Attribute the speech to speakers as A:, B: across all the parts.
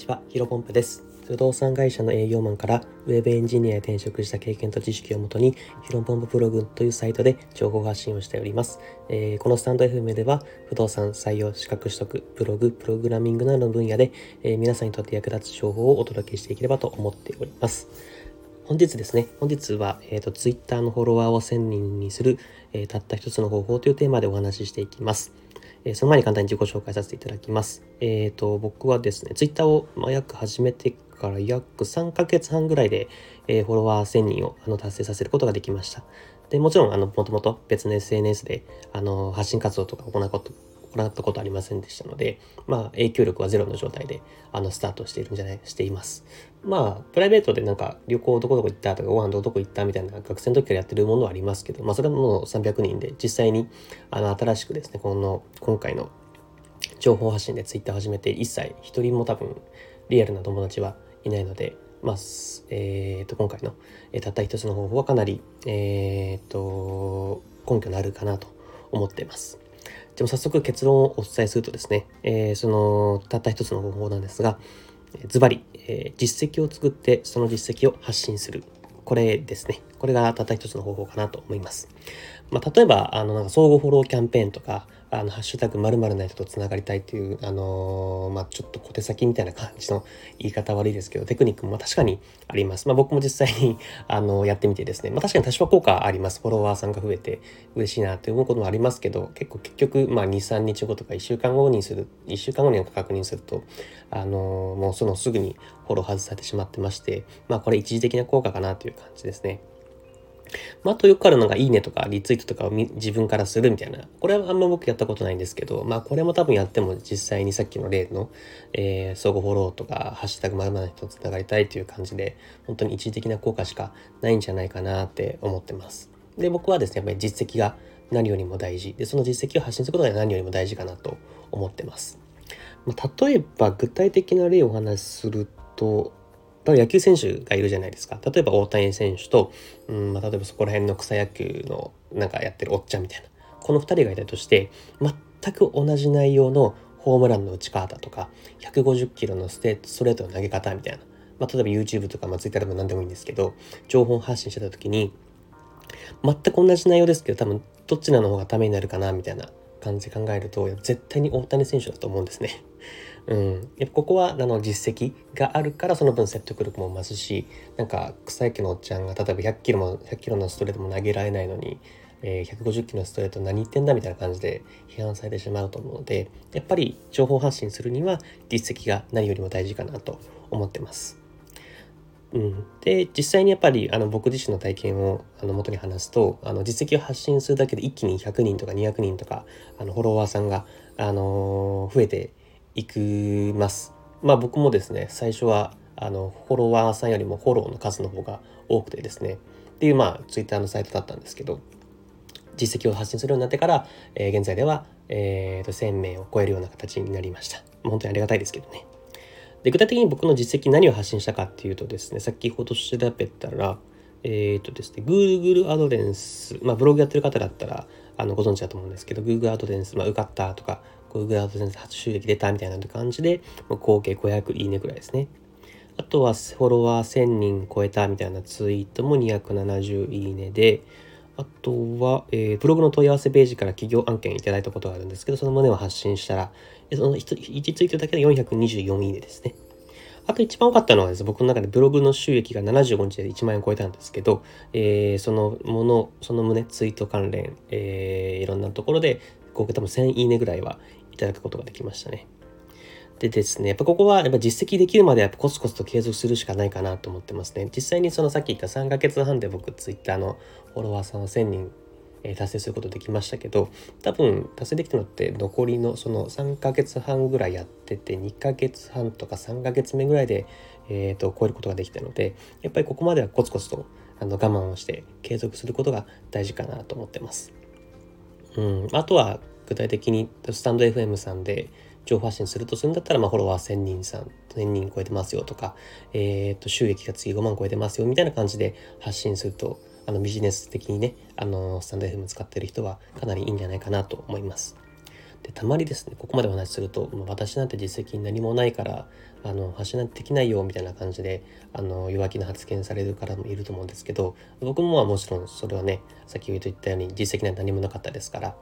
A: ちは、ヒロポンプです。不動産会社の営業マンからウェブエンジニアへ転職した経験と知識をもとに、ヒロポンププログというサイトで情報発信をしております。えーこのスタンド FM では、不動産採用、資格取得、ブログ、プログラミングなどの分野で、えー皆さんにとって役立つ情報をお届けしていければと思っております。本日ですね、本日は、えー、と Twitter のフォロワーを1000人にする、えーたった一つの方法というテーマでお話ししていきます。えーその前に簡単に自己紹介させていただきます。えっ、と、僕はですね、Twitter を、まあ、約始めてから約3ヶ月半ぐらいで、えーフォロワー1000人をあの達成させることができました。で、もちろん、あの、もともと別の SNS で、あの、発信活動とか行うこと、行ったことありませんでしたので、まあ、影響力はゼロの状態で、あの、スタートしているんじゃない、しています。まあ、プライベートでなんか、旅行どこどこ行ったとか、ご飯どこどこ行ったみたいな学生の時からやってるものはありますけど、まあ、それはもう300人で、実際に、あの、新しくですね、この、今回の情報発信でツイッター始めて一切一人も多分リアルな友達はいないので、まあ、えー、と今回の、えーたった一つの方法はかなり、えー、と根拠のあるかなと思っています。でも早速結論をお伝えするとですね、えーそのたった一つの方法なんですが、ズバリ、え実績を作ってその実績を発信する。これですね。これがたった一つの方法かなと思います。まあ、例えば、あの、なんか相互フォローキャンペーンとか、あの、ハッシュタグ〇〇な人とつながりたいっていう、あのーまあ、ちょっと小手先みたいな感じの言い方悪いですけど、テクニックも確かにあります。まあ、僕も実際に、あの、やってみてですね、まあ、確かに多少効果あります。フォロワーさんが増えて嬉しいなって思うこともありますけど、結構結局、まあ、2、3日後とか1週間後にする、1週間後に確認すると、あのーもうそのすぐにフォロー外されてしまってまして、まあ、これ一時的な効果かなという感じですね。まあ、あとよくあるのが、いいねとかリツイートとかを自分からするみたいな。これはあんま僕やったことないんですけど、まあ、これも多分やっても実際にさっきの例の、えー相互フォローとか、ハッシュタグまるな人とつながりたいという感じで、本当に一時的な効果しかないんじゃないかなって思ってます。で、僕はですね、やっぱり実績が何よりも大事。で、その実績を発信することが何よりも大事かなと思ってます。まあ、例えば具体的な例をお話しすると、例えば野球選手がいるじゃないですか。例えば大谷選手と、うんまあ、例えばそこら辺の草野球のなんかやってるおっちゃんみたいな。この2人がいたとして、全く同じ内容のホームランの打ち方とか、150キロのステストレートの投げ方みたいな。まあ、例えば YouTube とか、まあ、Twitter でも何でもいいんですけど、情報発信してた時に、全く同じ内容ですけど、多分どっちらの方がためになるかなみたいな感じで考えると、絶対に大谷選手だと思うんですね。うん、やっぱここはあの実績があるからその分説得力も増すしなんか草野のおっちゃんが例えば100キロも100キロのストレートも投げられないのに、えー150キロのストレート何言ってんだみたいな感じで批判されてしまうと思うのでやっぱり情報発信するには実績が何よりも大事かなと思ってます。うん、で実際にやっぱりあの僕自身の体験をあの元に話すとあの実績を発信するだけで一気に100人とか200人とかあのフォロワーさんが、あのー増えていきます。まあ僕もですね最初はあのフォロワーさんよりもフォローの数の方が多くてですねっていうまあツイッターのサイトだったんですけど実績を発信するようになってから、えー現在では、えーと1000名を超えるような形になりました。本当にありがたいですけどね。で具体的に僕の実績何を発信したかっていうとですね先ほど調べたらえっ、とですね Google アドレンスまあブログやってる方だったらあのご存知だと思うんですけど Google アドレンス、まあ、受かったとか Google アドレンス初収益出たみたいな感じでもう合計500いいねぐらいですねあとはフォロワー1000人超えたみたいなツイートも270いいねであとは、えーブログの問い合わせページから企業案件いただいたことがあるんですけど、その旨を発信したら、その 1, 1ツイートだけで424いいねですね。あと一番多かったのはですね、僕の中でブログの収益が75日で1万円超えたんですけど、えーそのもの、その旨、ツイート関連、えーいろんなところで合計多分1000いいねぐらいはただくことができましたね。でですね、やっぱここはやっぱ実績できるまでやっぱコツコツと継続するしかないかなと思ってますね。実際にそのさっき言った3ヶ月半で僕ツイッターのフォロワーさんを1000人達成することできましたけど多分達成できたのって残りのその3ヶ月半ぐらいやってて2ヶ月半とか3ヶ月目ぐらいで、えー、と超えることができたのでやっぱりここまではコツコツとあの我慢をして継続することが大事かなと思ってます。うん、あとは具体的にスタンド FM さんで情報発信するとするんだったら、まあ、フォロワー1000人さん、1000人超えてますよとか、えっ、と、収益が次5万超えてますよみたいな感じで発信すると、あのビジネス的にね、あのスタンド FM 使ってる人はかなりいいんじゃないかなと思います。でたまにですねここまでお話しすると、まあ、私なんて実績何もないからあの発信なんてできないよみたいな感じであの弱気な発言される方もいると思うんですけど僕ももちろんそれはねさっき言ったように実績なんて何もなかったですから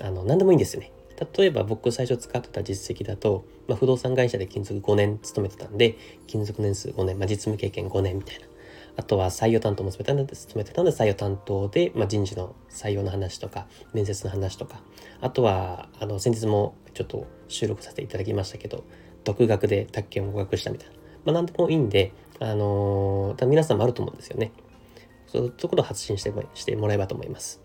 A: あの何でもいいんですよね。例えば僕最初使ってた実績だと、まあ、不動産会社で勤続5年勤めてたんで勤続年数5年、まあ、実務経験5年みたいな。あとは採用担当も務めてためてたので採用担当で、まあ、人事の採用の話とか面接の話とか。あとはあの先日もちょっと収録させていただきましたけど独学で宅建を合格したみたいな、まあ、何でもいいんで、あのー、皆さんもあると思うんですよね。そういうところを発信してしてもらえばと思います。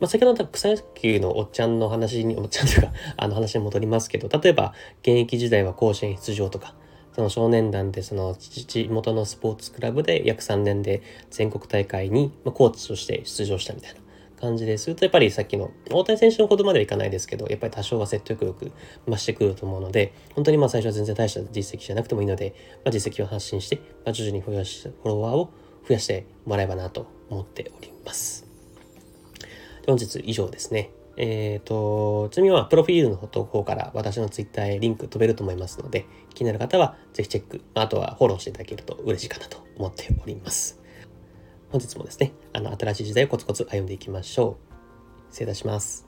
A: まあ、先ほどの草野球のおっちゃんの話に、おっちゃんというか、あの話に戻りますけど、例えば、現役時代は甲子園出場とか、その少年団でその地元のスポーツクラブで約3年で全国大会にコーチとして出場したみたいな感じでするとやっぱりさっきの大谷選手のほどまではいかないですけどやっぱり多少は説得力増してくると思うので本当にまあ最初は全然大した実績じゃなくてもいいので、まあ、実績を発信して、まあ、徐々に増やしフォロワーを増やしてもらえばなと思っております。本日以上ですね。えっ、ー、と、ちなみにはプロフィールの方から私の Twitter へリンク飛べると思いますので、気になる方はぜひチェック、あとはフォローしていただけると嬉しいかなと思っております。本日もですね、あの、新しい時代をコツコツ歩んでいきましょう。失礼いたします。